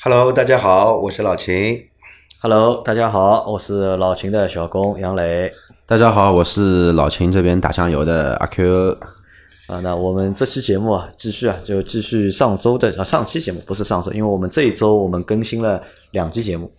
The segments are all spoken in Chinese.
Hello，大家好，我是老秦。Hello，大家好，我是老秦的小工杨磊。大家好，我是老秦这边打酱油的阿 Q。啊，那我们这期节目啊，继续啊，就继续上周的啊，上期节目不是上周，因为我们这一周我们更新了两期节目，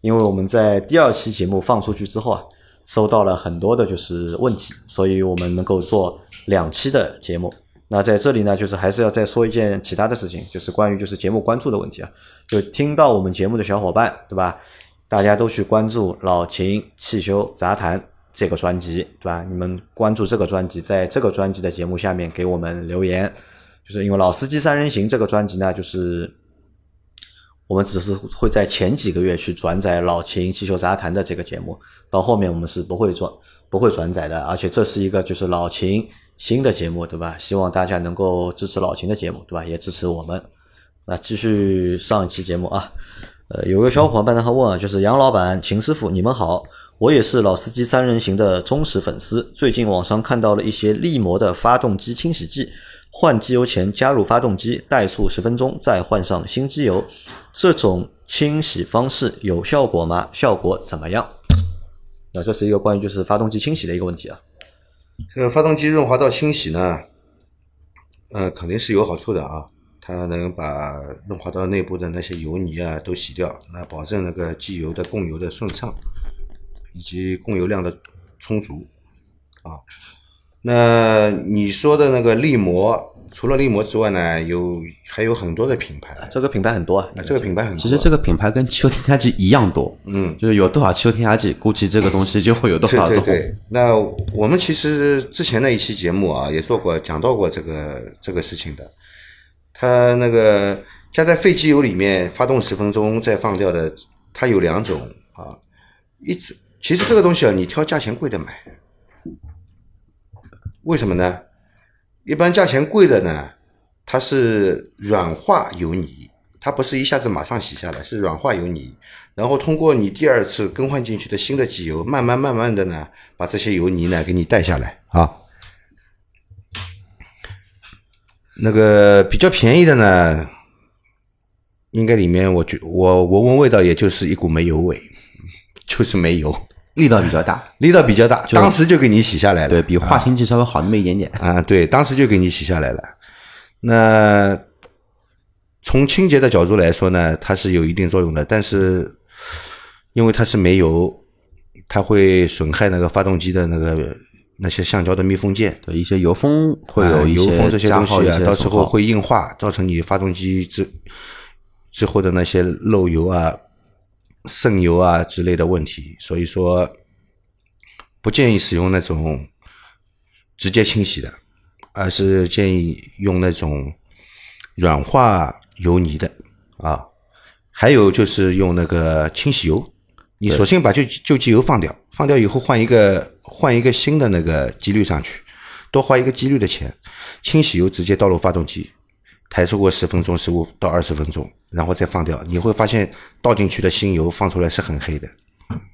因为我们在第二期节目放出去之后啊，收到了很多的就是问题，所以我们能够做两期的节目。那在这里呢，就是还是要再说一件其他的事情，就是关于就是节目关注的问题啊，就听到我们节目的小伙伴，对吧？大家都去关注老秦汽修杂谈这个专辑，对吧？你们关注这个专辑，在这个专辑的节目下面给我们留言，就是因为《老司机三人行》这个专辑呢，就是我们只是会在前几个月去转载老秦汽修杂谈的这个节目，到后面我们是不会转不会转载的，而且这是一个就是老秦新的节目，对吧？希望大家能够支持老秦的节目，对吧？也支持我们。那继续上一期节目啊，呃，有个小伙伴呢，他问啊，就是杨老板、秦师傅，你们好，我也是老司机三人行的忠实粉丝。最近网上看到了一些力摩的发动机清洗剂，换机油前加入发动机，怠速十分钟，再换上新机油，这种清洗方式有效果吗？效果怎么样？那这是一个关于就是发动机清洗的一个问题啊。这个发动机润滑道清洗呢，呃，肯定是有好处的啊。它能把润滑道内部的那些油泥啊都洗掉，那保证那个机油的供油的顺畅，以及供油量的充足啊。那你说的那个力膜，除了力摩之外呢，有还有很多的品牌，这个品牌很多啊，这个品牌很多。其实这个品牌跟汽油添加剂一样多，嗯，就是有多少汽油添加剂，估计这个东西就会有多少种。对对对。那我们其实之前的一期节目啊，也做过讲到过这个这个事情的。它那个加在废机油里面发动十分钟再放掉的，它有两种啊。一种其实这个东西啊，你挑价钱贵的买，为什么呢？一般价钱贵的呢，它是软化油泥，它不是一下子马上洗下来，是软化油泥，然后通过你第二次更换进去的新的机油，慢慢慢慢的呢，把这些油泥呢给你带下来啊。那个比较便宜的呢，应该里面我觉我我闻味道也就是一股煤油味，就是煤油，力道比较大，力道比较大，当时就给你洗下来了，对比化纤剂稍微好那么一点点啊，对，当时就给你洗下来了。那从清洁的角度来说呢，它是有一定作用的，但是因为它是煤油，它会损害那个发动机的那个。那些橡胶的密封件，对一些油封会有一些油封这些东西啊，到时候会硬化，造成你发动机之之后的那些漏油啊、渗油啊之类的问题。所以说，不建议使用那种直接清洗的，而是建议用那种软化油泥的啊。还有就是用那个清洗油，你索性把旧旧机油放掉，放掉以后换一个。换一个新的那个机滤上去，多花一个机滤的钱，清洗油直接倒入发动机，抬出过十分钟、十五到二十分钟，然后再放掉，你会发现倒进去的新油放出来是很黑的。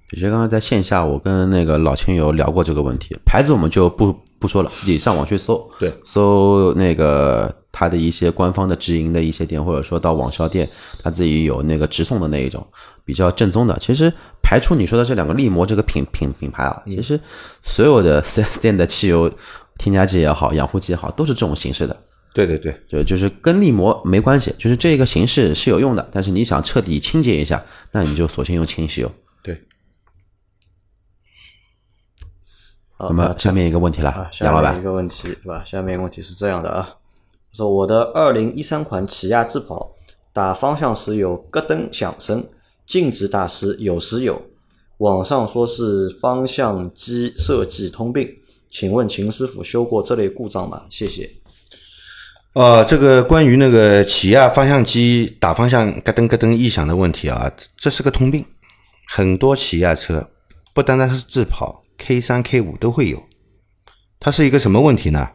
其实刚刚在线下我跟那个老亲友聊过这个问题，牌子我们就不不说了，自己上网去搜，对，搜那个它的一些官方的直营的一些店，或者说到网销店，他自己有那个直送的那一种比较正宗的。其实排除你说的这两个力摩这个品品品牌啊，其实所有的 4S 店的汽油添加剂也好，养护剂也好，都是这种形式的。对对对，就就是跟力摩没关系，就是这个形式是有用的，但是你想彻底清洁一下，那你就索性用清洗油。对。那么下面一个问题了，啊，下面一个问题对吧？下面一个问题是这样的啊，说我的二零一三款起亚智跑打方向时有咯噔响声，静止打时有时有，网上说是方向机设计通病，请问秦师傅修过这类故障吗？谢谢。呃，这个关于那个起亚方向机打方向咯噔咯噔异响的问题啊，这是个通病，很多起亚车不单单是智跑。K 三 K 五都会有，它是一个什么问题呢？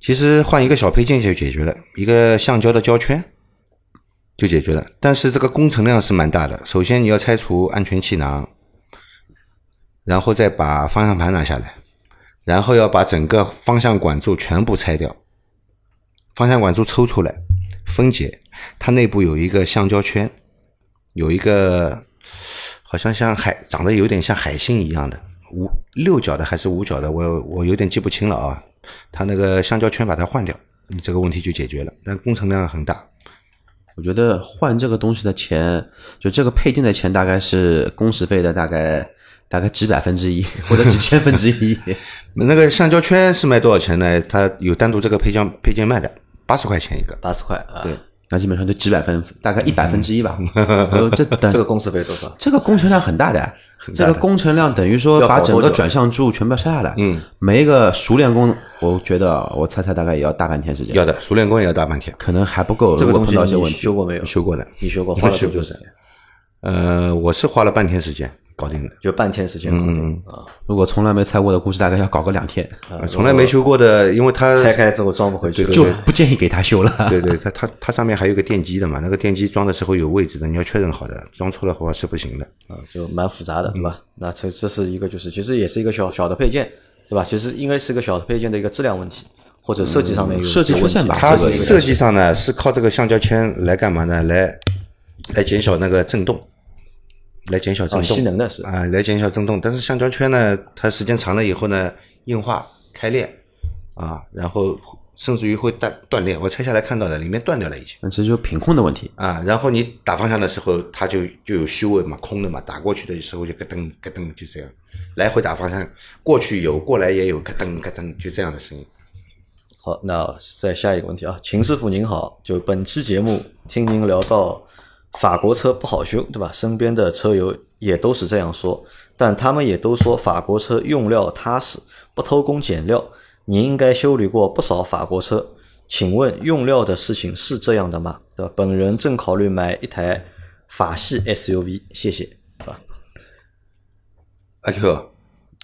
其实换一个小配件就解决了，一个橡胶的胶圈就解决了。但是这个工程量是蛮大的。首先你要拆除安全气囊，然后再把方向盘拿下来，然后要把整个方向管柱全部拆掉，方向管柱抽出来分解，它内部有一个橡胶圈，有一个好像像海长得有点像海星一样的五六角的还是五角的，我我有点记不清了啊。它那个橡胶圈把它换掉，你这个问题就解决了，但工程量很大。我觉得换这个东西的钱，就这个配件的钱，大概是工时费的大概大概几百分之一 或者几千分之一。那个橡胶圈是卖多少钱呢？它有单独这个配件配件卖的，八十块钱一个。八十块啊。对，那基本上就几百分，大概一百分之一吧。呃这等 这个工时费多少？这个工程量很大的，这个工程量等于说要把整个转向柱全部要拆下来。嗯，每一个熟练工，我觉得我猜猜大概也要大半天时间，要的，熟练工也要大半天。可能还不够。这个东西些问题，修过没有？修过的，你修过，花了多久时间？呃，我是花了半天时间搞定的。就半天时间搞嗯定啊。如果从来没拆过的，估计大概要搞个两天，呃从来没修过的，因为它拆开之后装不回去，就不建议给他修了。对对，它它它上面还有个电机的嘛，那个电机装的时候有位置的，你要确认好的，装错了话是不行的。啊，就蛮复杂的，对吧？那这这是一个，就是其实也是一个小小的配件，对吧？其实应该是个小的配件的一个质量问题，或者设计上面有设计有问题出现吧它设计上呢是靠这个橡胶圈来干嘛呢？来来减小那个震动，来减小震啊，动。吸能的是啊，来减小震动。但是橡胶圈呢，它时间长了以后呢，硬化开裂啊，然后甚至于会断断裂。我拆下来看到的，里面断掉了已经那其实就品控的问题。啊。然后你打方向的时候，它就就有虚位嘛，空的嘛，打过去的时候就咯噔咯噔就这样，来回打方向，过去有，过来也有，咯噔咯噔就这样的声音。好，那再下一个问题啊，秦师傅您好，就本期节目听您聊到法国车不好修，对吧？身边的车友也都是这样说，但他们也都说法国车用料踏实，不偷工减料。你应该修理过不少法国车，请问用料的事情是这样的吗？对吧？本人正考虑买一台法系 SUV，谢谢，啊？阿 Q，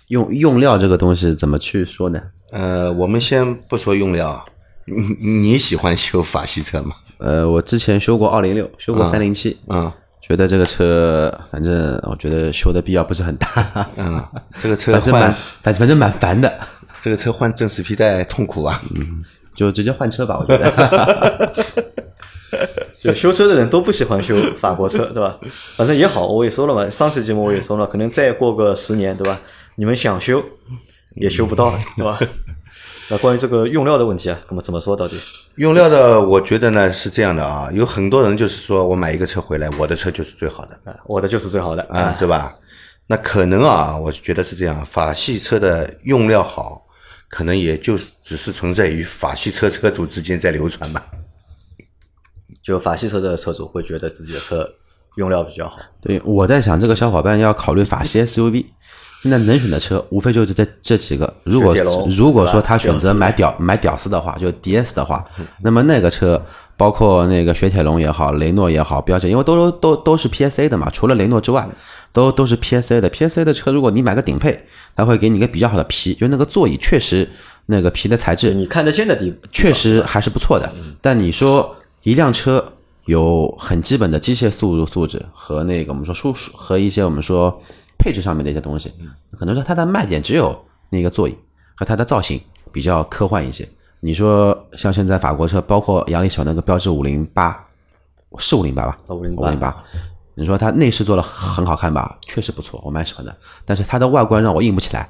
用用料这个东西怎么去说呢？呃，我们先不说用料啊，你你喜欢修法系车吗？呃，我之前修过二零六，修过三零七，嗯觉得这个车反正我觉得修的必要不是很大，嗯，这个车反正蛮换反反正蛮烦的，这个车换正时皮带痛苦啊。嗯就直接换车吧，我觉得。就修车的人都不喜欢修法国车，对吧？反正也好，我也说了嘛，上期节目我也说了，可能再过个十年，对吧？你们想修也修不到了，对吧？那关于这个用料的问题啊，那么怎么说到底？用料的，我觉得呢是这样的啊，有很多人就是说我买一个车回来，我的车就是最好的啊，我的就是最好的啊，对吧？那可能啊，我觉得是这样，法系车的用料好，可能也就是只是存在于法系车车主之间在流传吧。就法系车的车主会觉得自己的车用料比较好，对，我在想这个小伙伴要考虑法系 SUV，现在能选的车无非就是这这几个。如果如果说他选择买屌买屌丝的话，就 DS 的话，那么那个车包括那个雪铁龙也好，雷诺也好，标致，因为都都都是 PSA 的嘛，除了雷诺之外，都都是 PSA 的。PSA 的车，如果你买个顶配，它会给你一个比较好的皮，就那个座椅确实那个皮的材质你看得见的地确实还是不错的。但你说一辆车有很基本的机械素素质和那个我们说舒适和一些我们说配置上面的一些东西，可能说它的卖点只有那个座椅和它的造型比较科幻一些。你说像现在法国车，包括杨丽小那个标致五零八，是五零八吧？508五零八。你说它内饰做的很好看吧？确实不错，我蛮喜欢的。但是它的外观让我硬不起来，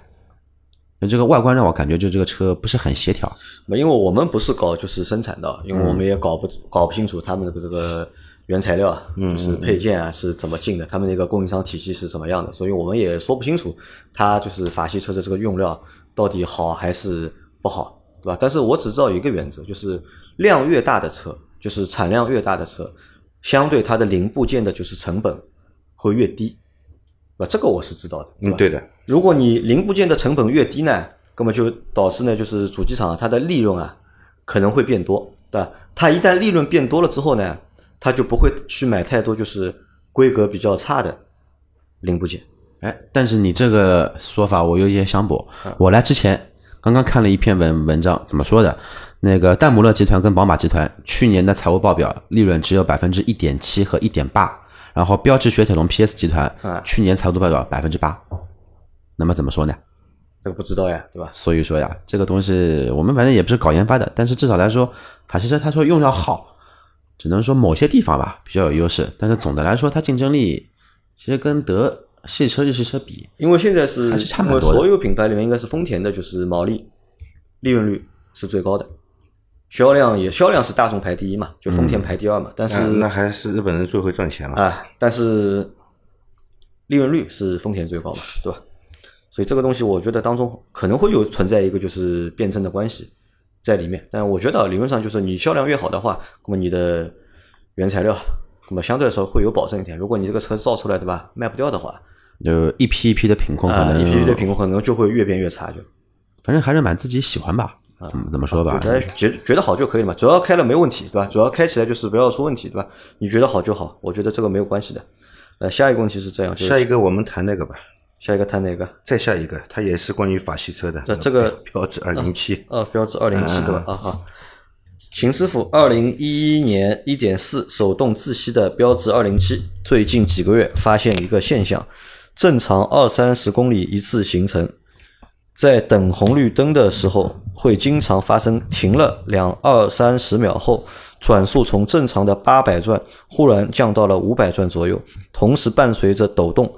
就这个外观让我感觉就这个车不是很协调。因为我们不是搞就是生产的，因为我们也搞不搞不清楚他们的这个原材料啊，就是配件啊是怎么进的，他们那个供应商体系是什么样的，所以我们也说不清楚它就是法系车的这个用料到底好还是不好，对吧？但是我只知道有一个原则，就是量越大的车，就是产量越大的车，相对它的零部件的就是成本会越低，对吧？这个我是知道的，嗯，对的，如果你零部件的成本越低呢，那么就导致呢，就是主机厂它的利润啊可能会变多，对吧？它一旦利润变多了之后呢，它就不会去买太多就是规格比较差的零部件。哎，但是你这个说法我有一些想驳。我来之前刚刚看了一篇文文章，怎么说的？那个戴姆勒集团跟宝马集团去年的财务报表利润只有百分之一点七和一点八，然后标致雪铁龙 PS 集团啊去年财务报表百分之八。那么怎么说呢？这个不知道呀，对吧？所以说呀，这个东西我们反正也不是搞研发的，但是至少来说，法系车他说用料好，只能说某些地方吧比较有优势，但是总的来说，它竞争力其实跟德汽车、日系车比，因为现在是还是差蛮多所有品牌里面应该是丰田的，就是毛利、利润率是最高的，销量也销量是大众排第一嘛，就丰田排第二嘛。但是那那还是日本人最会赚钱了。啊，但是利润率是丰田最高嘛，对吧？所以这个东西我觉得当中可能会有存在一个就是辩证的关系在里面。但我觉得理论上就是你销量越好的话，那么你的原材料，那么相对来说会有保证一点。如果你这个车造出来对吧，卖不掉的话，就一批一批的品控可啊，能，一批的品控可能就会越变越差，就反正还是蛮自己喜欢吧，怎么怎么说吧，大家觉觉得好就可以了嘛，主要开了没问题，对吧？主要开起来就是不要出问题，对吧？你觉得好就好，我觉得这个没有关系的。呃，下一个问题是这样，就是下一个我们谈那个吧，下一个谈哪个？再下一个，它也是关于法系车的。这这个标致二零七，呃，标致二零七嗯对吧？啊啊，秦师傅，二零一一年一点四手动自吸的标致二零七，最近几个月发现一个现象，正常二三十公里一次行程，在等红绿灯的时候，会经常发生停了两二三十秒后，转速从正常的八百转忽然降到了五百转左右，同时伴随着抖动，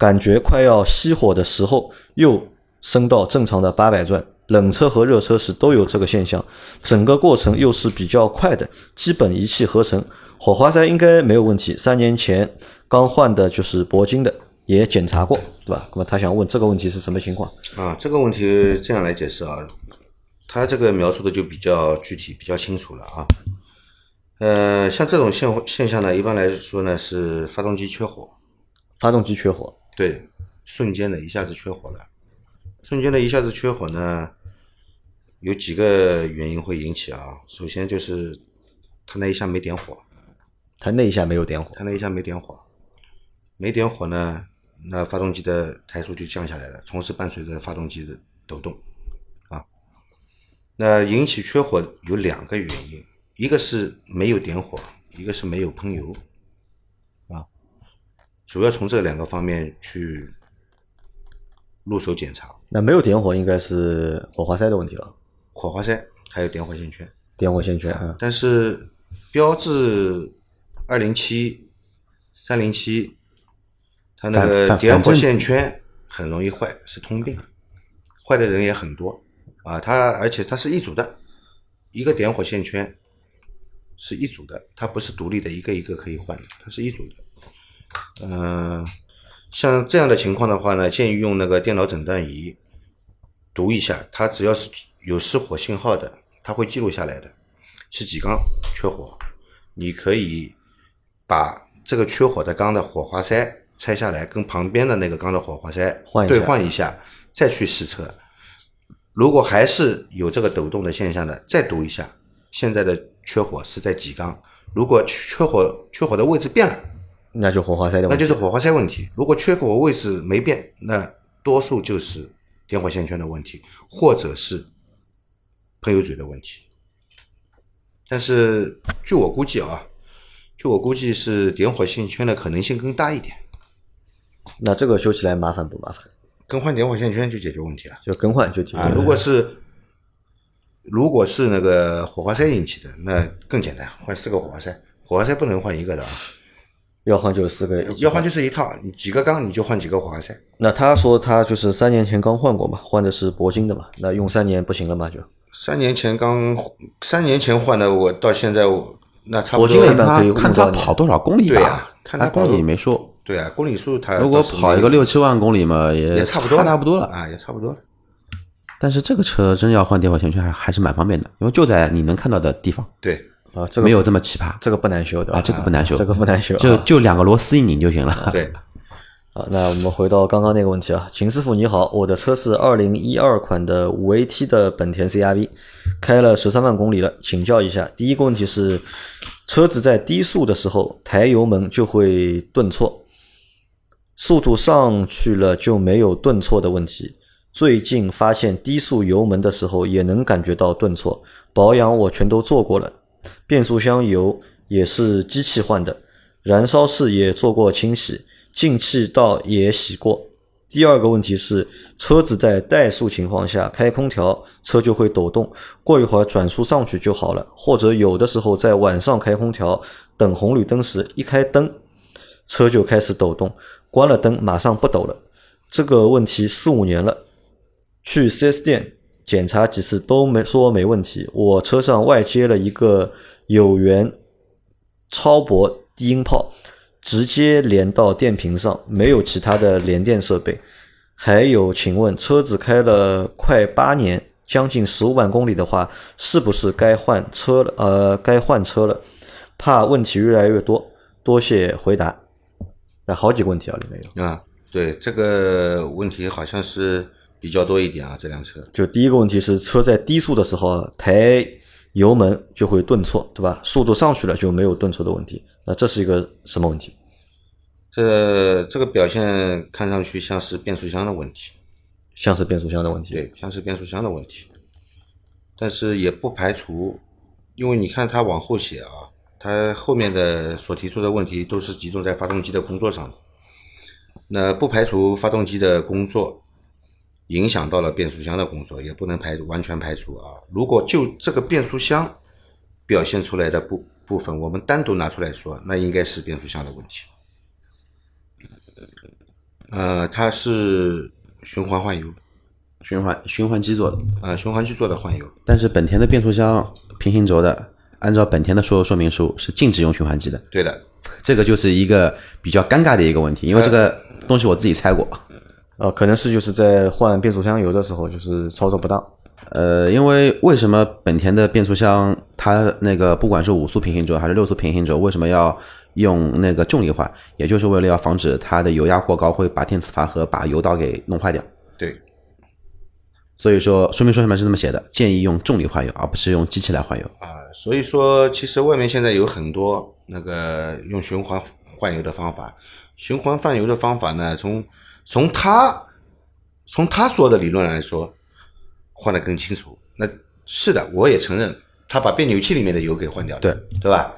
感觉快要熄火的时候又升到正常的八百转。冷车和热车时都有这个现象，整个过程又是比较快的，基本一气呵成。火花塞应该没有问题，三年前刚换的就是铂金的，也检查过，对吧？那么他想问这个问题是什么情况？啊，这个问题这样来解释啊，他这个描述的就比较具体、比较清楚了啊。呃，像这种现现象呢，一般来说呢是发动机缺火，发动机缺火，对，瞬间的一下子缺火了。瞬间的一下子缺火呢，有几个原因会引起啊。首先就是他那一下没点火，他那一下没有点火，他那一下没点火，没点火呢，那发动机的台速就降下来了，同时伴随着发动机的抖动，啊，那引起缺火有两个原因，一个是没有点火，一个是没有喷油，啊，主要从这两个方面去入手检查，那没有点火应该是火花塞的问题了，火花塞还有点火线圈，点火线圈，啊，但是标致二零七、三零七，它那个点火线圈很容易坏，是通病，坏的人也很多。啊。它而且它是一组的，一个点火线圈是一组的，它不是独立的一个一个可以换的，它是一组的。嗯、像这样的情况的话呢，建议用那个电脑诊断仪读一下，它只要是有失火信号的，它会记录下来的，是几缸缺火，你可以把这个缺火的缸的火花塞拆下来，跟旁边的那个缸的火花塞换一下兑换一下，再去试车。如果还是有这个抖动的现象的，再读一下现在的缺火是在几缸。如果缺火缺火的位置变了，那就火花塞的问题，那就是火花塞问题。如果缺口位置没变，那多数就是点火线圈的问题，或者是喷油嘴的问题。但是据我估计啊，据我估计是点火线圈的可能性更大一点。那这个修起来麻烦不麻烦？更换点火线圈就解决问题了就更换就解决啊！如果是如果是那个火花塞引起的，那更简单，换四个火花塞。火花塞不能换一个的啊，要换就四个，要换就是一套，你几个缸你就换几个火花塞。那他说他就是三年前刚换过嘛，换的是铂金的嘛，那用三年不行了嘛就？三年前刚三年前换的，我到现在我那差不铂金多的一般可以看他跑多少公里吧对啊，看他他公跑里没说。对啊，公里数他如果跑一个六七万公里嘛，也也差不多差不多了。啊，也差不多了。但是这个车真要换电火线圈还还是蛮方便的，因为就在你能看到的地方，对，啊，这个没有这么奇葩这个不难修的啊，这个不难修，这个不难修啊，就就两个螺丝一拧就行了。对，啊，那我们回到刚刚那个问题啊，秦师傅你好，我的车是二零一二款的五 AT 的本田 CRV，开了十三万公里了，请教一下，第一个问题是，车子在低速的时候抬油门就会顿挫，速度上去了就没有顿挫的问题。最近发现低速油门的时候也能感觉到顿挫，保养我全都做过了，变速箱油也是机器换的，燃烧室也做过清洗，进气道也洗过，第二个问题是，车子在怠速情况下开空调，车就会抖动，过一会儿转速上去就好了。或者有的时候在晚上开空调，等红绿灯时一开灯，车就开始抖动，关了灯马上不抖了。这个问题四五年了，去 4S 店检查几次都没说没问题。我车上外接了一个有源超薄低音炮。直接连到电瓶上，没有其他的连电设备。还有，请问车子开了快八年，将近十五万公里的话，是不是该换车了？呃，该换车了，怕问题越来越多。多谢回答。那好几个问题啊，里面有啊，对这个问题好像是比较多一点啊。这辆车，就第一个问题是车在低速的时候抬油门就会顿挫，对吧？速度上去了就没有顿挫的问题。那这是一个什么问题？这这个表现看上去像是变速箱的问题，像是变速箱的问题，对，像是变速箱的问题。但是也不排除，因为你看他往后写啊，他后面的所提出的问题都是集中在发动机的工作上。那不排除发动机的工作影响到了变速箱的工作，也不能排完全排除啊。如果就这个变速箱表现出来的部部分，我们单独拿出来说，那应该是变速箱的问题。呃，它是循环换油，循环循环机做的，呃，循环机做的换油。但是本田的变速箱平行轴的，按照本田的所有说明书是禁止用循环机的。对的，这个就是一个比较尴尬的一个问题，因为这个东西我自己拆过。呃，可能是就是在换变速箱油的时候就是操作不当。呃，因为为什么本田的变速箱它那个不管是五速平行轴还是六速平行轴，为什么要？用那个重力换，也就是为了要防止它的油压过高会把电磁阀和把油道给弄坏掉。对，所以说说明书上面是这么写的，建议用重力换油，而不是用机器来换油。啊，所以说其实外面现在有很多那个用循环换油的方法，循环换油的方法呢，从从他从他说的理论来说，换的更清楚。那是的，我也承认，他把变扭器里面的油给换掉了，对对吧？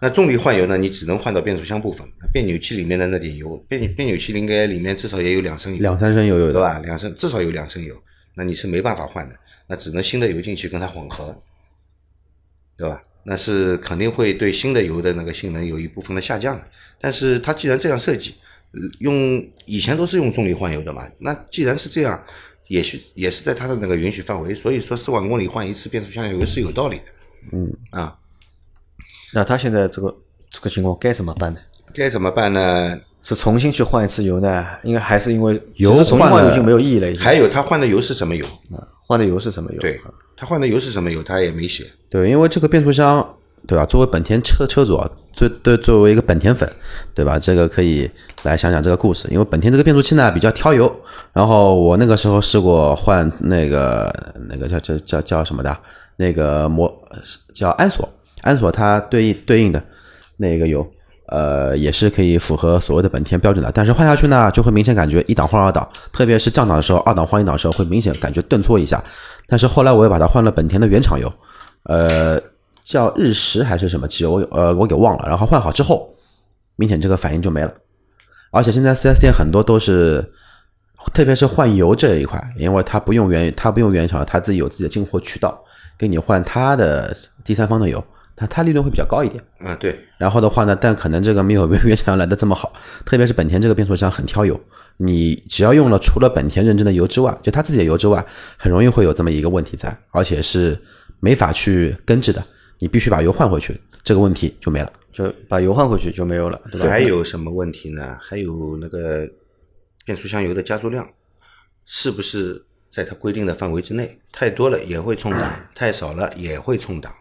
那重力换油呢？你只能换到变速箱部分，变扭器里面的那点油，变变扭器应该里面至少也有两升油，两三升油有对吧？两升至少有两升油，那你是没办法换的，那只能新的油进去跟它混合，对吧？那是肯定会对新的油的那个性能有一部分的下降的。但是它既然这样设计，用以前都是用重力换油的嘛，那既然是这样，也是也是在它的那个允许范围，所以说四万公里换一次变速箱油是有道理的。嗯啊。那他现在这个这个情况该怎么办呢？该怎么办呢？是重新去换一次油呢？应该还是因为油重新换油已经没有意义了。还有他换的油是什么油？啊，换的油是什么油？对，他换的油是什么油？他也没写。对，因为这个变速箱，对吧？作为本田车车主啊，作对作为一个本田粉，对吧？这个可以来想想这个故事。因为本田这个变速器呢比较挑油，然后我那个时候试过换那个那个叫叫叫叫什么的，那个摩叫安索。安索它对应对应的那个油，呃，也是可以符合所谓的本田标准的，但是换下去呢，就会明显感觉一档换二档，特别是降档的时候，二档换一档的时候会明显感觉顿挫一下。但是后来我又把它换了本田的原厂油，呃，叫日食还是什么汽油，呃，我给忘了。然后换好之后，明显这个反应就没了。而且现在四 S 店很多都是，特别是换油这一块，因为它不用原它不用原厂，它自己有自己的进货渠道，给你换它的第三方的油。它它利润会比较高一点，嗯对，然后的话呢，但可能这个没有原厂来的这么好，特别是本田这个变速箱很挑油，你只要用了除了本田认证的油之外，就它自己的油之外，很容易会有这么一个问题在，而且是没法去根治的，你必须把油换回去，这个问题就没了，就把油换回去就没有了，对吧？还有什么问题呢？还有那个变速箱油的加注量，是不是在它规定的范围之内？太多了也会冲档，太少了也会冲档。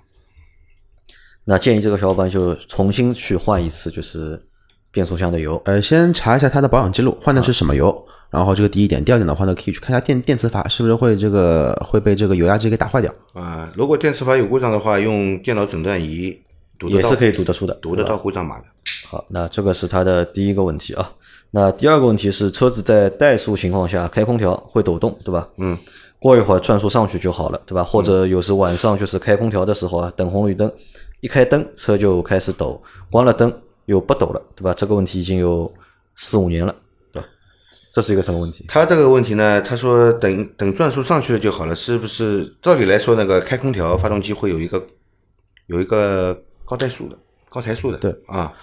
那建议这个小伙伴就重新去换一次，就是变速箱的油。呃，先查一下它的保养记录，换的是什么油。然后这个第一点，第二点的话呢，可以去看一下电电磁阀是不是会这个会被这个油压机给打坏掉。啊，如果电磁阀有故障的话，用电脑诊断仪读也是可以读得出的，读得到故障码的。好，那这个是它的第一个问题啊。那第二个问题是，车子在怠速情况下开空调会抖动，对吧？嗯。过一会儿转速上去就好了，对吧？或者有时晚上就是开空调的时候啊，等红绿灯。一开灯，车就开始抖；关了灯又不抖了，对吧？这个问题已经有四五年了，对吧？这是一个什么问题？他这个问题呢，他说等等转速上去了就好了，是不是？照理来说，那个开空调发动机会有一个有一个高怠速的高台速的，对啊。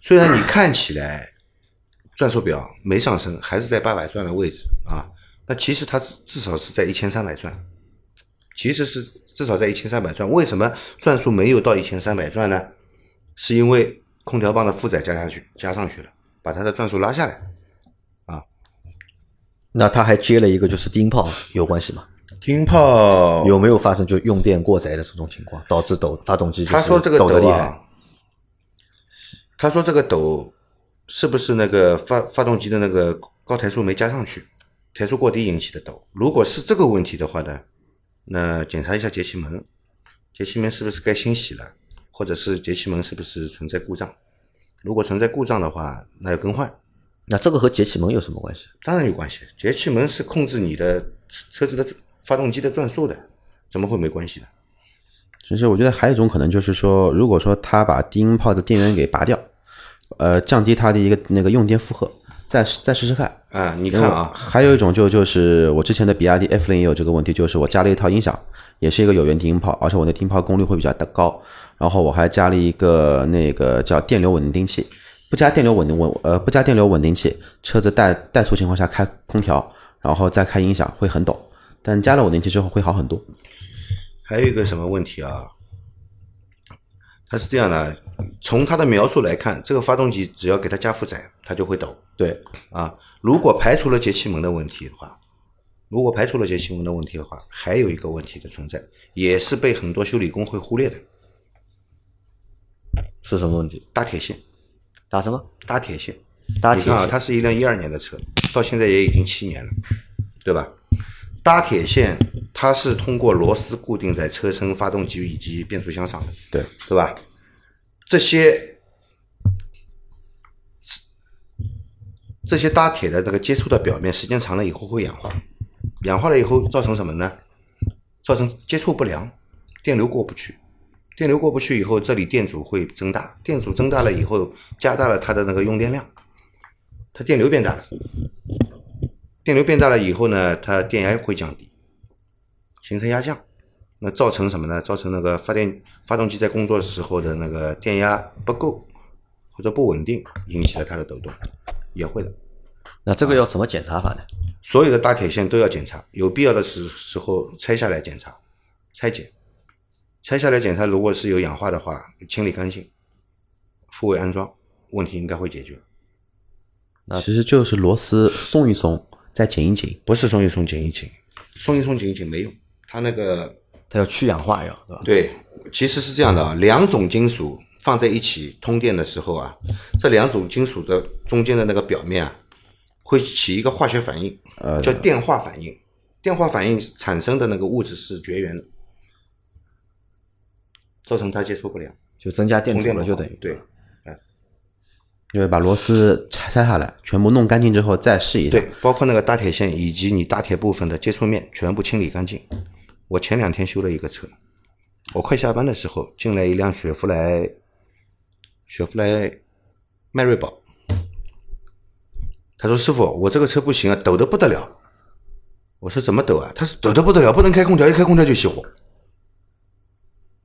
虽然你看起来转速表没上升，还是在八百转的位置啊，那其实它至至少是在一千三百转，其实是至少在一千三百转。为什么转速没有到一千三百转呢？是因为空调棒的负载加下去加上去了，把它的转速拉下来。啊那他还接了一个就是低音炮，有关系吗？低音炮有没有发生就用电过载的这种情况，导致抖发动机就是他说这个抖抖得厉害？啊，他说这个抖是不是那个发发动机的那个高抬速没加上去，抬速过低引起的抖？如果是这个问题的话呢，那检查一下节气门，节气门是不是该清洗了，或者是节气门是不是存在故障？如果存在故障的话，那要更换，那这个和节气门有什么关系？当然有关系。节气门是控制你的车车子的发动机的转速的，怎么会没关系呢？其实我觉得还有一种可能就是说，如果说他把低音炮的电源给拔掉，呃，降低它的一个那个用电负荷，再再试试看。啊，你看啊，还有一种就就是我之前的比亚迪 F 零也有这个问题，就是我加了一套音响，也是一个有源低音炮，而且我的低音炮功率会比较的高，然后我还加了一个那个叫电流稳定器，不加电流稳定稳呃不加电流稳定器，车子怠怠速情况下开空调，然后再开音响会很抖，但加了稳定器之后会好很多。还有一个什么问题啊？它是这样的，从它的描述来看，这个发动机只要给它加负载，它就会抖对，啊。如果排除了节气门的问题的话，如果排除了节气门的问题的话，还有一个问题的存在，也是被很多修理工会忽略的，是什么问题？搭铁线。打什么？搭铁线，搭铁你看啊，线它是一辆一二年的车，到现在也已经七年了，对吧？搭铁线它是通过螺丝固定在车身、发动机以及变速箱上的，对，是吧？这些这些搭铁的那个接触的表面，时间长了以后会氧化，氧化了以后造成什么呢？造成接触不良，电流过不去。电流过不去以后，这里电阻会增大，电阻增大了以后，加大了它的那个用电量，它电流变大了，电流变大了以后呢，它电压会降低，形成压降，那造成什么呢？造成那个发电发动机在工作的时候的那个电压不够或者不稳定，引起了它的抖动，也会的。那这个要怎么检查法呢？所有的搭铁线都要检查，有必要的时时候拆下来检查，拆解，拆下来检查，如果是有氧化的话，清理干净，复位安装，问题应该会解决。其实就是螺丝松一松，再紧一紧。不是松一松紧一紧，松一松紧一紧没用，它那个它要去氧化要，对吧？对，其实是这样的啊，两种金属放在一起通电的时候啊，这两种金属的中间的那个表面啊，会起一个化学反应，呃叫电化反应。电化反应产生的那个物质是绝缘的，造成它接触不良，就增加电阻了，就等于对。就是把螺丝拆拆下来，全部弄干净之后再试一下。对，包括那个搭铁线以及你搭铁部分的接触面全部清理干净。我前两天修了一个车，我快下班的时候进来一辆雪佛兰，雪佛兰迈锐宝。他说：“师傅，我这个车不行啊，抖得不得了。”我说：“怎么抖啊？”他说：“抖得不得了，不能开空调，一开空调就熄火。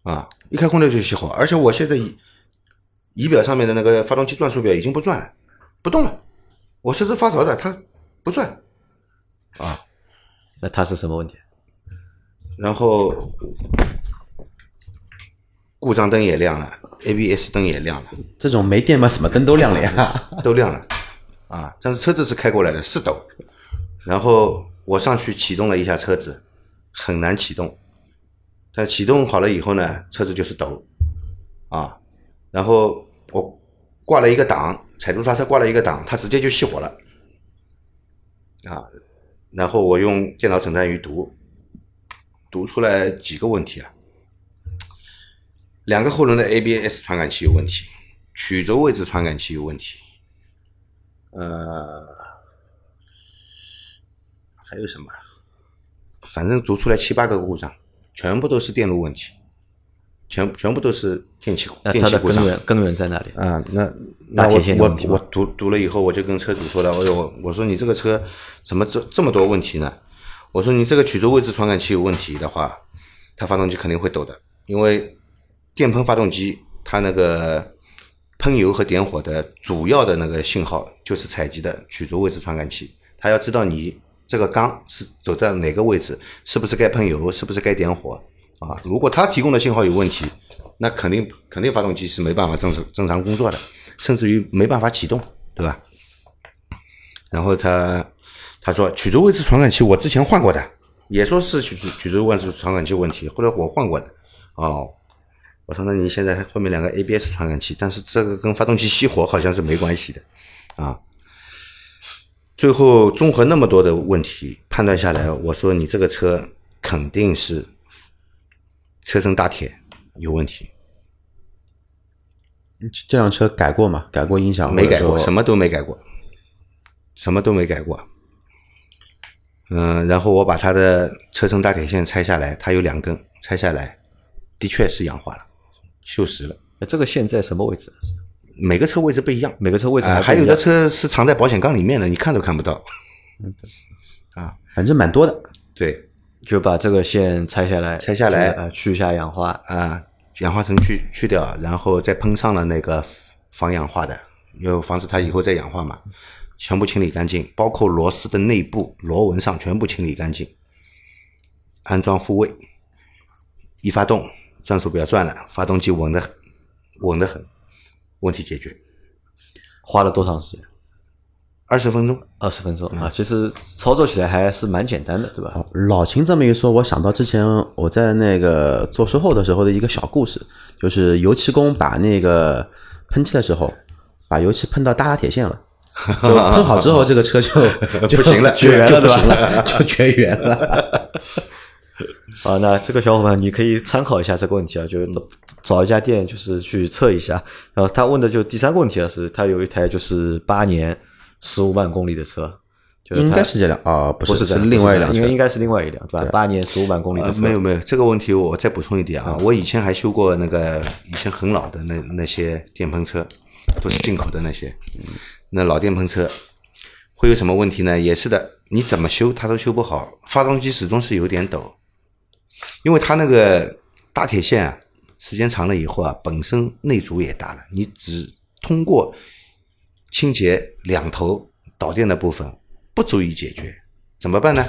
啊，一开空调就熄火，而且我现在仪仪表上面的那个发动机转速表已经不转了，不动了。我车子发着的，它不转。啊，那它是什么问题？然后故障灯也亮了，ABS 灯也亮了，这种没电嘛，什么灯都亮了呀。都亮了，啊，但是车子是开过来的，是抖。然后我上去启动了一下车子，很难启动。但启动好了以后呢，车子就是抖，啊，然后我挂了一个档，踩住刹车挂了一个档，它直接就熄火了，啊，然后我用电脑诊断仪读，读出来几个问题啊，两个后轮的 ABS 传感器有问题，曲轴位置传感器有问题，呃，还有什么？反正读出来七八个故障，全部都是电路问题。全全部都是电气电气故障根源根源在哪里？啊。那那我我我读读了以后，我就跟车主说了，哎呦，我说你这个车怎么这这么多问题呢？我说你这个曲轴位置传感器有问题的话，它发动机肯定会抖的，因为电喷发动机它那个喷油和点火的主要的那个信号就是采集的曲轴位置传感器，它要知道你这个缸是走在哪个位置，是不是该喷油，是不是该点火啊？如果它提供的信号有问题，那肯定肯定发动机是没办法正常正常工作的，甚至于没办法启动，对吧？然后他他说曲轴位置传感器我之前换过的，也说是曲轴曲轴位置传感器问题，后来我换过的。哦，我说那你现在后面两个 ABS 传感器，但是这个跟发动机熄火好像是没关系的啊。最后综合那么多的问题判断下来，我说你这个车肯定是车身大铁有问题，这辆车改过吗？改过音响？没改过，什么？都没改过，什么都没改过。嗯，然后我把它的车身大铁线拆下来，它有两根，拆下来的确是氧化了，锈蚀了。那这个线在什么位置？每个车位置不一样，每个车位置还有的车是藏在保险杠里面的，你看都看不到。啊反正蛮多的。对，就把这个线拆下来，拆下来。呃，去一下氧化，啊、氧化层去去掉，然后再喷上了那个防氧化的，要防止它以后再氧化嘛，全部清理干净，包括螺丝的内部螺纹上全部清理干净，安装复位，一发动转速表转了，发动机稳的稳的很，问题解决，花了多长时间？二十分钟。二十分钟啊，其实操作起来还是蛮简单的，对吧？哦老秦这么一说，我想到之前我在那个做售后的时候的一个小故事，就是油漆工把那个喷漆的时候，把油漆喷到大压铁线了。就喷好之后，这个车 就就不行了绝缘了 对吧就绝缘了。啊，那这个小伙伴你可以参考一下这个问题啊，就是找一家店就是去测一下。然后他问的就第三个问题啊，是他有一台就是八年十五万公里的车，就是应该是这辆啊，不是不是这另外一辆应该。应该是另外一辆对吧？八年十五万公里的呃，没有没有，这个问题我再补充一点啊，我以前还修过那个以前很老的那那些电喷车，都是进口的那些，那老电喷车会有什么问题呢？也是的，你怎么修它都修不好，发动机始终是有点抖，因为它那个大铁线啊，时间长了以后啊，本身内阻也大了，你只通过清洁两头导电的部分不足以解决，怎么办呢？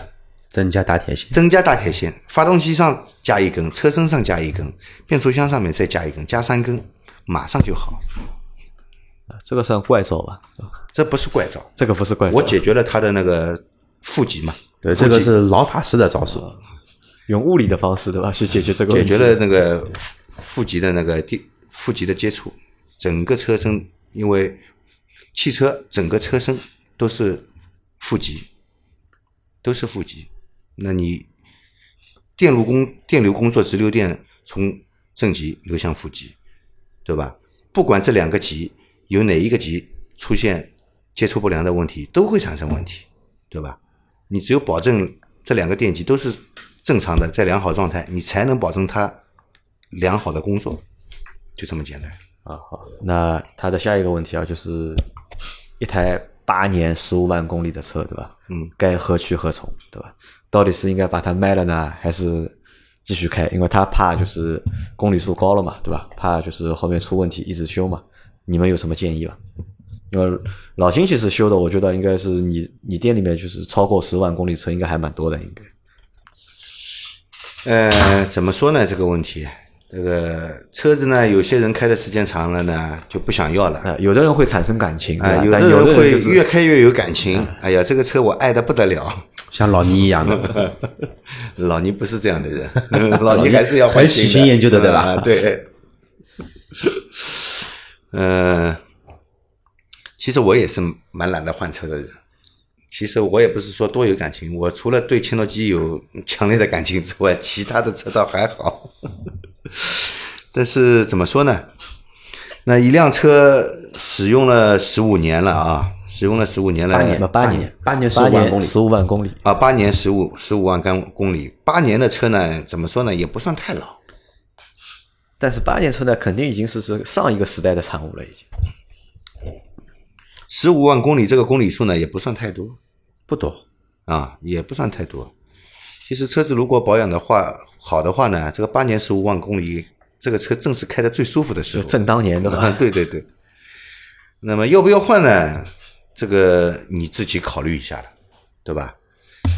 增加大铁线，增加大铁线，发动机上加一根，车身上加一根，变速箱上面再加一根，加三根，马上就好。这个算怪招吧？这不是怪招，这个不是怪招，我解决了他的那个负极嘛，对，这个是老法师的招数。用物理的方式对吧去解决这个解问题。决了那个负负极的那个电负极的接触，整个车身因为汽车整个车身都是负极，都是负极，那你电路工电流工作直流电从正极流向负极，对吧？不管这两个极有哪一个极出现接触不良的问题，都会产生问题，对吧？你只有保证这两个电极都是正常的，在良好状态，你才能保证它良好的工作，就这么简单。啊，好，那他的下一个问题啊，就是一台八年十五万公里的车，对吧？嗯，该何去何从，对吧？到底是应该把它卖了呢，还是继续开？因为他怕就是公里数高了嘛，对吧？怕就是后面出问题一直修嘛。你们有什么建议吧？因为老金其实修的，我觉得应该是你你店里面就是超过十万公里车应该还蛮多的，应该。呃，怎么说呢？这个问题，这个车子呢，有些人开的时间长了呢，就不想要了。啊，有的人会产生感情，有的人会越开越有感情。哎呀，这个车我爱的不得了。像老倪一样的，老倪不是这样的人，老倪还是要很还喜新厌旧的对吧啊对。嗯，其实我也是蛮懒得换车的人。其实我也不是说多有感情，我除了对切诺基有强烈的感情之外，其他的车倒还好。但是怎么说呢？那一辆车使用了十五年了啊，使用了十五年了，八年吧，八年，八年十五万公里十五万公里，啊，八年十五十五万公公里，八年的车呢，怎么说呢，也不算太老。但是八年车呢，肯定已经是是上一个时代的产物了，已经十五万公里这个公里数呢，也不算太多不多。啊，也不算太多。其实车子如果保养的话好的话呢，这个八年十五万公里，这个车正是开的最舒服的时候。正当年的对对对。那么要不要换呢？这个你自己考虑一下了，对吧？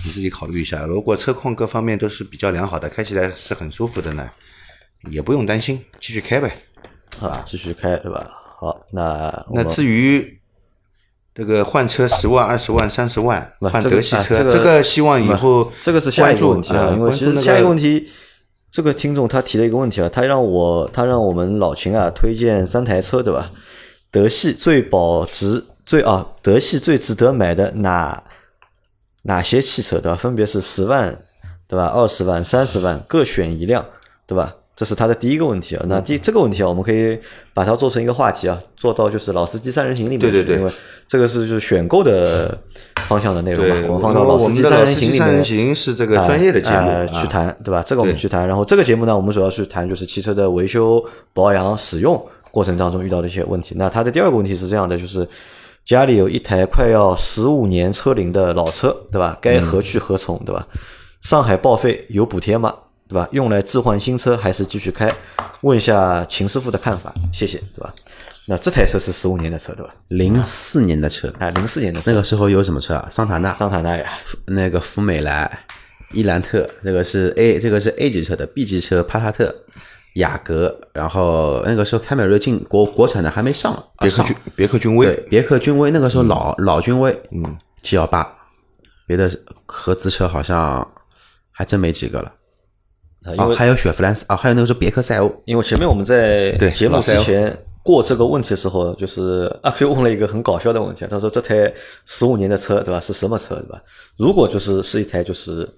你自己考虑一下。如果车况各方面都是比较良好的，开起来是很舒服的呢，也不用担心，继续开呗。啊，继续开对吧？好，那那至于这个换车十万、二十万、三十万换这个德系车，啊这个这个希望以后这个是下一个问题啊，因为其实下一个问题，这个听众他提了一个问题啊，他让我他让我们老秦啊推荐三台车对吧？德系最保值最啊，德系最值得买的哪哪些汽车对吧？分别是十万对吧？二十万、三十万各选一辆对吧？这是他的第一个问题啊。那第这个问题啊，我们可以把它做成一个话题啊，做到就是老司机三人行里面去。对对对因为这个是就是选购的方向的内容嘛，我们放到老司机三人行里司机三人面。行是这个专业的节目去谈，对吧？这个我们去谈。然后这个节目呢，我们主要去谈就是汽车的维修、保养、使用过程当中遇到的一些问题。那他的第二个问题是这样的，就是家里有一台快要十五年车龄的老车，对吧？该何去何从，对吧？上海报废有补贴吗？对吧？用来置换新车还是继续开？问一下秦师傅的看法，谢谢，对吧？那这台车是十五年的车，对吧？零四年的车，啊，零四年的车，那个时候有什么车啊？桑塔纳、桑塔纳呀，那个福美来、伊兰特，这个是 A，这个是 A 级车的 B 级车，帕萨特、雅阁，然后那个时候凯美瑞进国国产的还没上，别克君别克君威对，别克君威那个时候老、老君威，嗯，G 幺八，别的合资车好像还真没几个了。啊，啊因为还有雪佛兰斯啊，还有那个是别克赛欧，因为前面我们在对节目之前过这个问题的时候，就是阿 Q 问了一个很搞笑的问题，他说这台十五年的车对吧是什么车对吧？如果就是是一台就是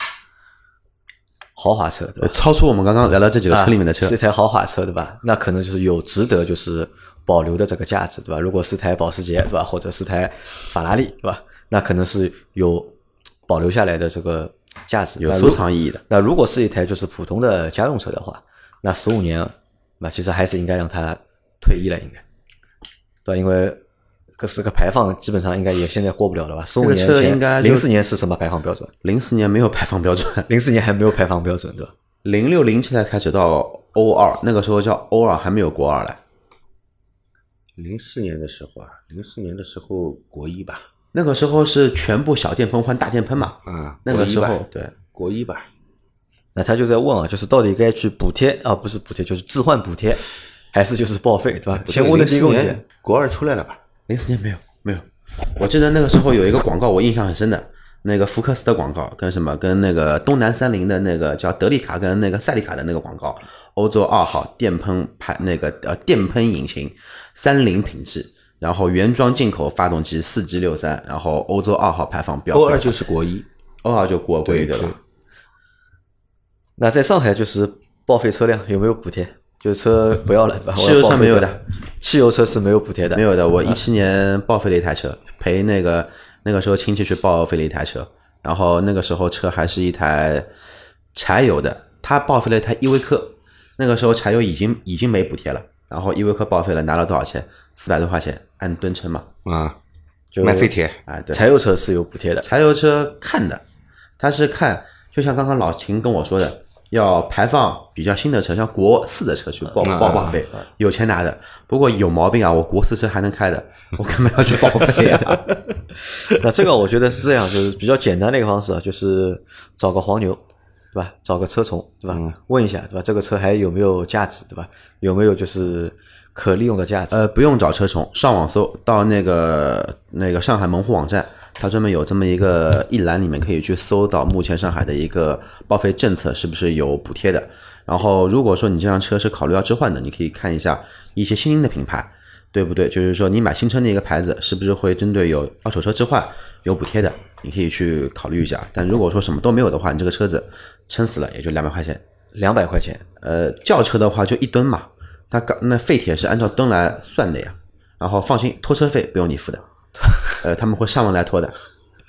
豪华车对吧？超出我们刚刚聊到这几个车里面的车啊是一，台豪华车对吧？那可能就是有值得就是保留的这个价值对吧？如果是台保时捷对吧，或者是台法拉利对吧？那可能是有保留下来的这个价值，有收藏意义的。那如果是一台就是普通的家用车的话，那十五年，那其实还是应该让它退役了，应该，对吧？因为这是个排放，基本上应该也现在过不了了吧？十五年前，车应该零四年是什么排放标准？零四年没有排放标准，零四年还没有排放标准，对吧？零六零七才开始到 O 二，那个时候叫 O 二，还没有国二嘞。零四年的时候啊，零四年的时候国一吧，那个时候是全部小电喷换大电喷嘛，啊，那个时候对，国一吧，那他就在问啊，就是到底该去补贴啊，不是补贴，就是置换补贴，还是就是报废，对吧？先问的第一个问题，国二出来了吧？零四年没有没有，我记得那个时候有一个广告我印象很深的，那个福克斯的广告跟什么跟那个东南三菱的那个叫德利卡跟那个赛利卡的那个广告，欧洲二号电喷排那个呃电喷引擎，三菱品质，然后原装进口发动机四 G 六三，然后欧洲二号排放标配，国二就是国一，欧二就国规对吧？那在上海就是报废车辆有没有补贴？就是车不要了，对吧？汽油车没有的。汽油车是没有补贴的，没有的，我一七年报废了一台车，陪那个那个时候亲戚去报废了一台车，然后那个时候车还是一台柴油的，他报废了一台依维柯，那个时候柴油已经已经没补贴了，然后依维柯报废了，拿了多少钱？四百多块钱，按吨称嘛，啊，就卖废铁，啊对，柴油车是有补贴的。柴油车看的，他是看，就像刚刚老秦跟我说的，要排放比较新的车，像国四的车去报嗯报报废，有钱拿的。不过有毛病啊，我国四车还能开的，我干嘛要去报废啊？那这个我觉得是这样，就是比较简单的一个方式啊，就是找个黄牛，对吧？找个车虫，对吧？问一下，对吧？这个车还有没有价值，对吧？有没有就是可利用的价值？呃，不用找车虫，上网搜到那个那个上海门户网站，它专门有这么一个一栏，里面可以去搜到目前上海的一个报废政策是不是有补贴的。然后如果说你这辆车是考虑要置换的，你可以看一下一些新兴的品牌，对不对？就是说你买新车那个牌子是不是会针对有二手车置换有补贴的，你可以去考虑一下。但如果说什么都没有的话，你这个车子撑死了也就两百块钱。两百块钱，呃，轿车的话就一吨嘛，它刚那废铁是按照吨来算的呀。然后放心，拖车费不用你付的，呃，他们会上门来拖的。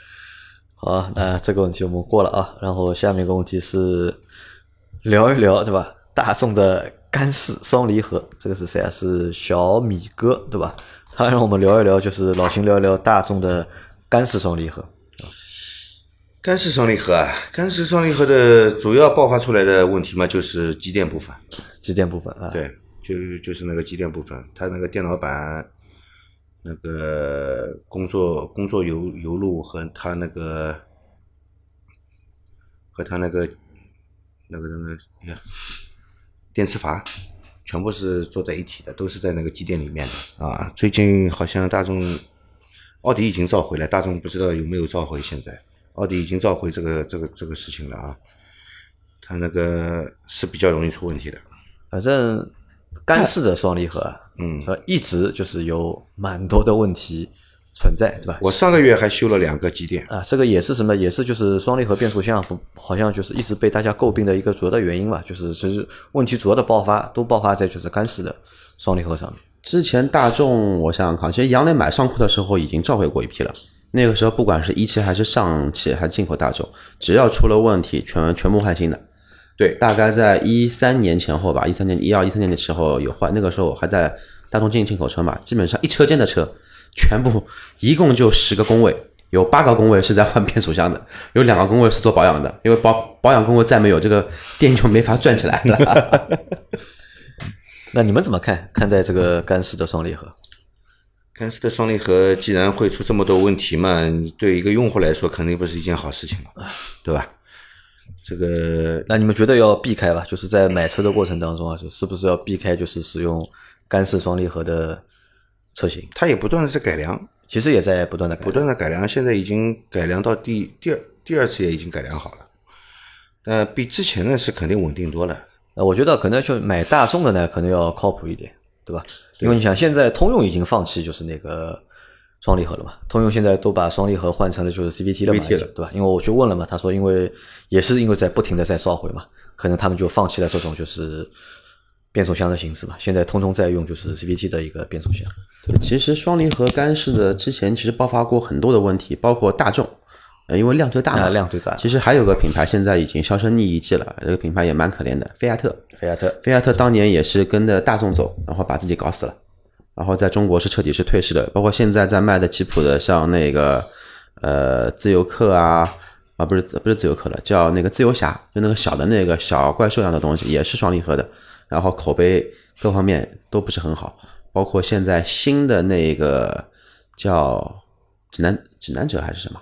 好啊，那这个问题我们过了啊。然后下面一个问题是聊一聊，对吧？大众的干式双离合，这个是谁啊？是小米哥对吧？他让我们聊一聊，就是老秦聊一聊大众的干式双离合。干式双离合啊，干式双离合的主要爆发出来的问题嘛，就是机电部分。机电部分啊，对，就就是那个机电部分，它那个电脑板那个工作工作油油路和它那个和它那个那个那个呀电磁阀全部是做在一体的，都是在那个机电里面的啊。最近好像大众奥迪已经召回了，大众不知道有没有召回。现在奥迪已经召回这个这个这个事情了啊，它那个是比较容易出问题的。反正干式的双离合啊，嗯，一直就是有蛮多的问题存在，对吧？我上个月还修了两个机电，啊，这个也是什么？也是就是双离合变速箱不，好像就是一直被大家诟病的一个主要的原因吧。就是其实问题主要的爆发都爆发在就是干式的双离合上面。之前大众，我想想看，其实杨磊买尚酷的时候已经召回过一批了。那个时候不管是一汽还是上汽还是进口大众，只要出了问题，全全部换新的。对，大概在一三年前后吧，一三年一二一三年的时候有换，那个时候还在大众进进口车嘛，基本上一车间的车，全部一共就十个工位，有八个工位是在换变速箱的，有两个工位是做保养的，因为保保养工位再没有，这个店就没法转起来了。那你们怎么看看待这个干式的双离合？干式的双离合既然会出这么多问题嘛，你对一个用户来说肯定不是一件好事情了，对吧？这个，那你们觉得要避开吧？就是在买车的过程当中啊，就是不是要避开就是使用干式双离合的车型？它也不断的在改良，其实也在不断的不断的改良，现在已经改良到第第二第二次也已经改良好了，呃，比之前呢是肯定稳定多了。那我觉得可能就买大众的呢，可能要靠谱一点，对吧？因为你想，现在通用已经放弃就是那个。双离合了嘛？通用现在都把双离合换成了就是 CVT 了嘛，对吧？因为我去问了嘛，他说因为也是因为在不停的在召回嘛，可能他们就放弃了这种就是变速箱的形式吧。现在通通在用就是 CVT 的一个变速箱。对，其实双离合干式的之前其实爆发过很多的问题，包括大众，呃，因为量最大嘛，量最大。其实还有个品牌现在已经销声匿迹迹了，这个品牌也蛮可怜的，菲亚特。菲亚特，菲亚特当年也是跟着大众走，然后把自己搞死了。然后在中国是彻底是退市的，包括现在在卖的吉普的，像那个呃自由客啊啊不是不是自由客了，叫那个自由侠，就那个小的那个小怪兽一样的东西，也是双离合的，然后口碑各方面都不是很好。包括现在新的那个叫指南指南者还是什么？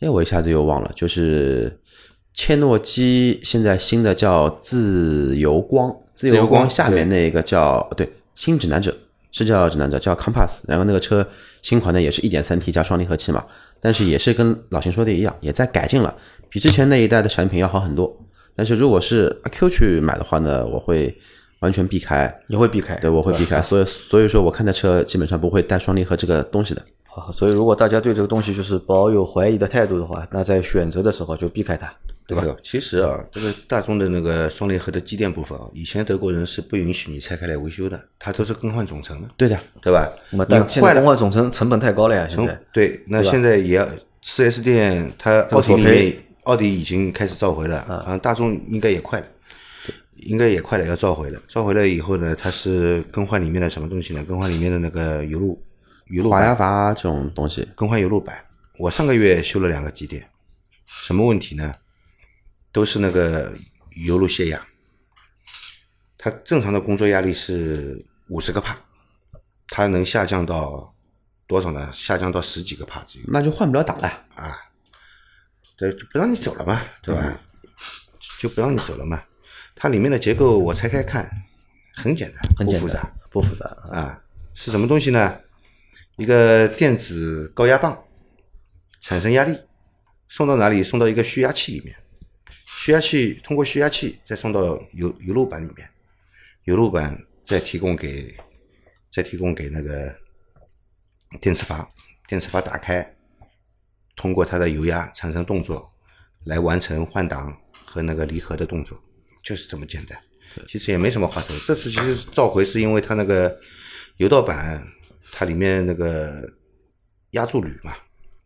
哎，我一下子又忘了，就是切诺基现在新的叫自由光，自由光下面那个叫对新指南者。是叫指南者，叫 Compass，然后那个车新款的也是一点三 T 加双离合器嘛，但是也是跟老秦说的一样，也在改进了，比之前那一代的产品要好很多。但是如果是阿 Q 去买的话呢，我会完全避开。你会避开？对，我会避开。所以所以说，我看的车基本上不会带双离合这个东西的。好，所以如果大家对这个东西就是保有怀疑的态度的话，那在选择的时候就避开它。对吧？其实啊，这个大众的那个双离合的机电部分啊，以前德国人是不允许你拆开来维修的，它都是更换总成的。对的，对吧？那么但现在更换总成成本太高了呀，现在。对，那现在也要四 S 店，它奥迪里面，奥迪已经开始召回了，啊，大众应该也快了，应该也快了要召回了。召回了以后呢，它是更换里面的什么东西呢？更换里面的那个油路、油路滑压阀这种东西，更换油路板。我上个月修了两个机电，什么问题呢？都是那个油路泄压，它正常的工作压力是五十个帕，它能下降到多少呢？下降到十几个帕左右。那就换不了档了啊！对，就不让你走了嘛，对吧？就不让你走了嘛。它里面的结构我拆开看，很简单，不复杂，不复杂啊。是什么东西呢？一个电子高压棒产生压力，送到哪里？送到一个蓄压器里面。蓄压器通过蓄压器再送到油油路板里面，油路板再提供给再提供给那个电磁阀，电磁阀打开，通过它的油压产生动作，来完成换挡和那个离合的动作，就是这么简单。其实也没什么花头。这次其实召回是因为它那个油道板它里面那个压铸铝嘛，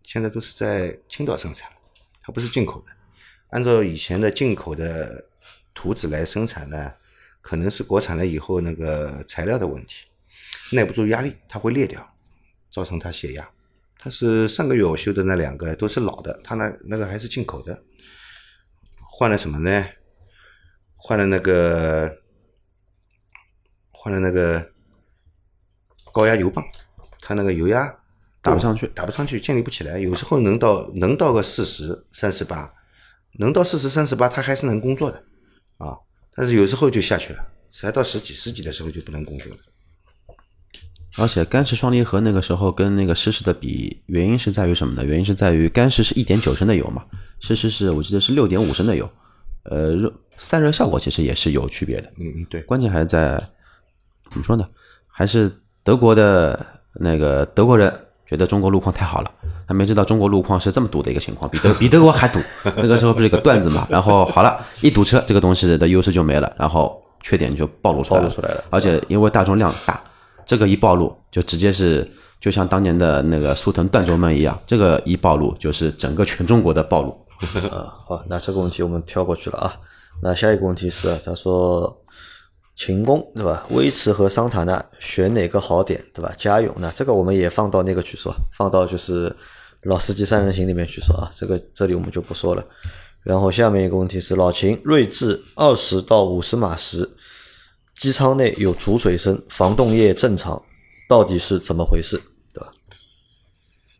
现在都是在青岛生产，它不是进口的。按照以前的进口的图纸来生产呢，可能是国产了以后那个材料的问题，耐不住压力，它会裂掉，造成它血压。它是上个月我修的那两个都是老的，它那那个还是进口的，换了什么呢？换了那个，换了那个高压油泵，它那个油压打不上去打不上去，建立不起来。有时候能到能到个四十三十八，能到四十三十八，它还是能工作的啊。但是有时候就下去了，才到十几十几的时候就不能工作了。而且干式双离合那个时候跟那个湿式的比，原因是在于什么呢？原因是在于干式是一点九升的油嘛，湿式是我记得是六点五升的油，呃，热散热效果其实也是有区别的。嗯嗯，对，关键还是在怎么说呢？还是德国的那个德国人觉得中国路况太好了，他没知道中国路况是这么堵的一个情况，比德比德国还堵。那个时候不是有个段子嘛？然后好了，一堵车，这个东西的优势就没了，然后缺点就暴露出来了。暴露出来了而且因为大众量大，这个一暴露就直接是就像当年的那个苏腾断轴门一样，这个一暴露就是整个全中国的暴露。啊，好，那这个问题我们跳过去了啊。那下一个问题是，他说秦工对吧？威驰和桑塔纳选哪个好点对吧？家用，那这个我们也放到那个去说，放到就是老司机三人行里面去说啊。这个这里我们就不说了。然后下面一个问题是，老秦锐志二十到五十码时，机舱内有煮水声，防冻液正常，到底是怎么回事？对吧？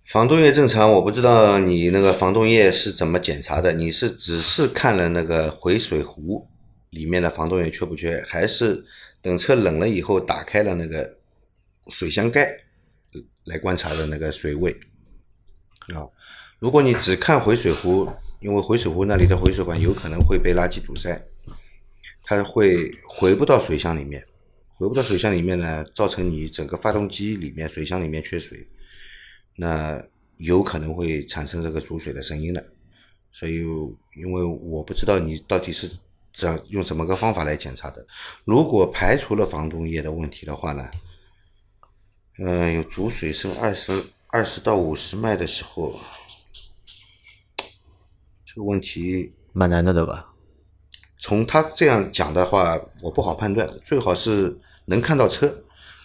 防冻液正常，我不知道你那个防冻液是怎么检查的？你是只是看了那个回水壶里面的防冻液缺不缺，还是等车冷了以后打开了那个水箱盖来观察的那个水位？啊，如果你只看回水壶，因为回水壶那里的回水管有可能会被垃圾堵塞，它会回不到水箱里面，回不到水箱里面呢，造成你整个发动机里面水箱里面缺水。那有可能会产生这个煮水的声音的，所以因为我不知道你到底是怎用怎么个方法来检查的。如果排除了防冻液的问题的话呢，嗯、有煮水声二十二十到五十迈的时候，这个问题蛮难的，对吧？从他这样讲的话，我不好判断，最好是能看到车，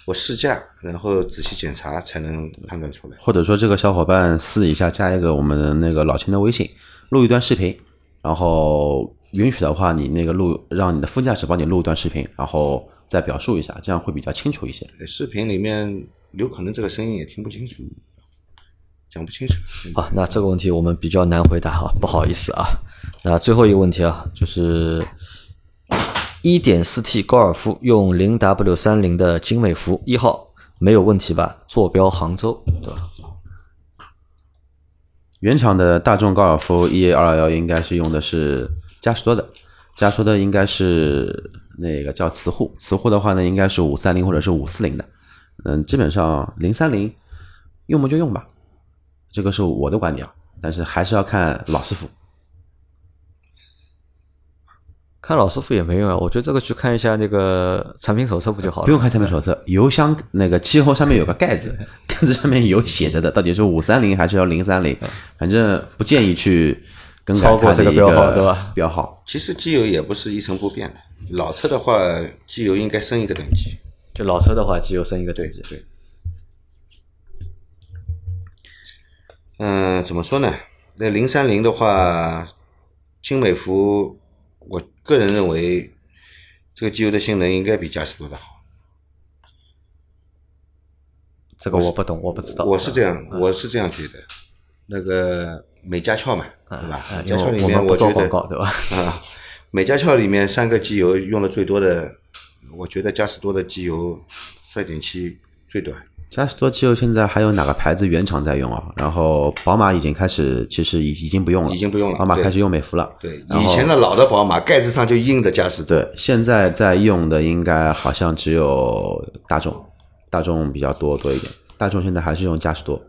我试驾，然后仔细检查才能判断出来。或者说这个小伙伴私底下加一个我们那个老秦的微信，录一段视频，然后允许的话，你那个录让你的副驾驶帮你录一段视频，然后再表述一下，这样会比较清楚一些。视频里面有可能这个声音也听不清楚，讲不清楚。好，那这个问题我们比较难回答哈，不好意思啊。那最后一个问题啊，就是一点四 T 高尔夫用零 W 三零的精美孚一号没有问题吧？坐标杭州，对吧？原厂的大众高尔夫 EA 二幺幺应该是用的是嘉实多的，嘉实多的应该是那个叫磁护，磁护的话呢应该是五三零或者是五四零的，嗯，基本上零三零用不就用吧，这个是我的观点，啊，但是还是要看老师傅。看老师傅也没用啊，我觉得这个去看一下那个产品手册不就好了？不用看产品手册，油箱那个气候上面有个盖子，盖子上面有写着的，到底是五三零还是要零三零，反正不建议去更改超过它的一这个标号对吧？标号其实机油也不是一成不变的，老车的话，机油应该升一个等级。就老车的话，机油升一个等级。对嗯、怎么说呢？那零三零的话，精美孚，我个人认为这个机油的性能应该比嘉实多的好。这个我不懂，我不知道。我是这样，我是这样觉得。那个美加壳嘛，对吧？啊，因美加壳里为我们我觉得做广告，对吧？啊，美加壳里面三个机油用的最多的，我觉得嘉实多的机油衰减期最短。嘉实多机油现在还有哪个牌子原厂在用啊？然后宝马已经开始，其实已已经不用了，已经不用了宝马开始用美孚了。对，以前的老的宝马盖子上就印的嘉实多。对，现在在用的应该好像只有大众，大众比较多多一点。大众现在还是用嘉实多，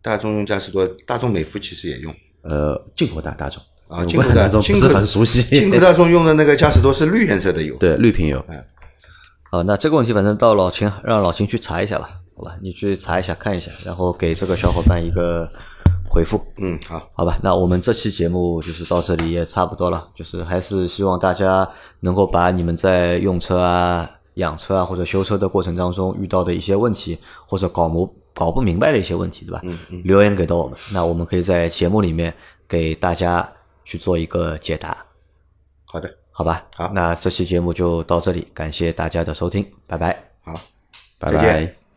大众用嘉实多，大众美孚其实也用。呃，进口大大众啊，进口大众不是很熟悉。进口大众用的那个嘉实多是绿颜色的油。对绿瓶油，啊，那这个问题反正到老秦让老秦去查一下吧，好吧，你去查一下看一下，然后给这个小伙伴一个回回复。嗯，好，好吧，那我们这期节目就是到这里也差不多了，就是还是希望大家能够把你们在用车啊、养车啊或者修车的过程当中遇到的一些问题，或者搞模搞不明白的一些问题，对吧？嗯嗯，留言给到我们，那我们可以在节目里面给大家去做一个解答，好的，好吧？好那这期节目就到这里，感谢大家的收听，拜拜。好，拜再见拜。